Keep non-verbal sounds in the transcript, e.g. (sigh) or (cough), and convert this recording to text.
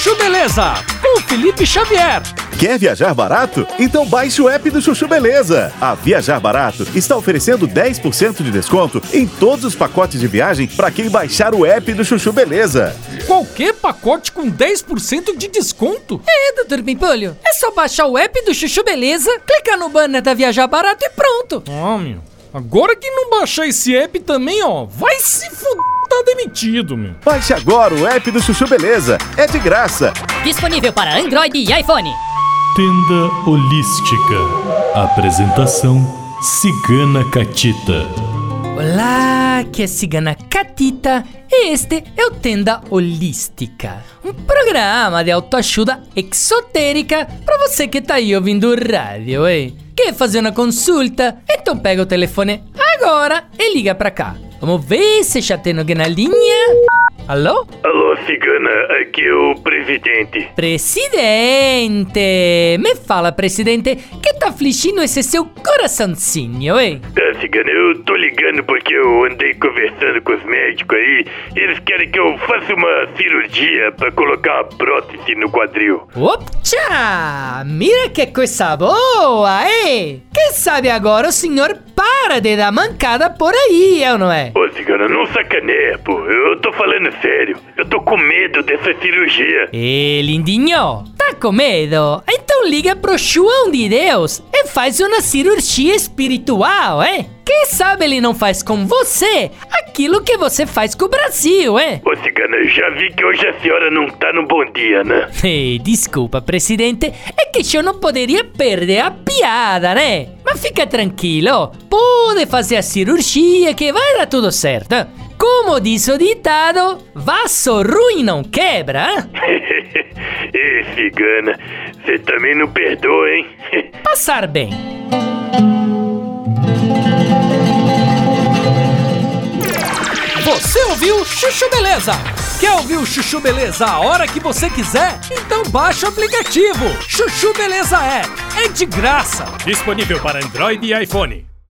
Chuchu Beleza, com Felipe Xavier. Quer viajar barato? Então baixe o app do Chuchu Beleza. A Viajar Barato está oferecendo 10% de desconto em todos os pacotes de viagem para quem baixar o app do Chuchu Beleza. Qualquer pacote com 10% de desconto? É, doutor Pimpolho. É só baixar o app do Chuchu Beleza, clicar no banner da Viajar Barato e pronto. Ah, meu. Agora que não baixar esse app também, ó, vai se demitido, meu. Baixe agora o app do Chuchu Beleza. É de graça. Disponível para Android e iPhone. Tenda Holística. Apresentação Cigana Catita. Olá, que é Cigana Catita e este é o Tenda Holística, um programa de autoajuda exotérica para você que tá aí ouvindo rádio, hein? Quer fazer uma consulta? Então pega o telefone agora e liga pra cá. Vamos ver se já tem alguém na linha. Alô? Alô, cigana, aqui é o presidente. Presidente! Me fala, presidente, que tá afligindo esse seu coraçãozinho, hein? Ah, cigana, eu tô ligando porque eu andei conversando com os médicos aí. Eles querem que eu faça uma cirurgia pra colocar uma prótese no quadril. Opcha! Mira que coisa boa, hein? Quem sabe agora o senhor para de dar mancada por aí, é ou não é? Ô, cigana, não sacaneia, pô. Eu tô falando sério. Eu tô com medo dessa cirurgia. Ê, lindinho, tá com medo? Então liga pro João de Deus e faz uma cirurgia espiritual, é? Quem sabe ele não faz com você aquilo que você faz com o Brasil, é? Ô, cigana, já vi que hoje a senhora não tá no bom dia, né? Ei, desculpa, presidente, é que eu não poderia perder a piada, né? Mas fica tranquilo, pode fazer a cirurgia que vai dar tudo certo. Como diz o ditado, vaso ruim não quebra. Ê, cigana, você também não perdoa, hein? (laughs) Passar bem. Você ouviu Chuchu Beleza? Quer ouvir o Chuchu Beleza a hora que você quiser? Então baixa o aplicativo. Chuchu Beleza é. É de graça. Disponível para Android e iPhone.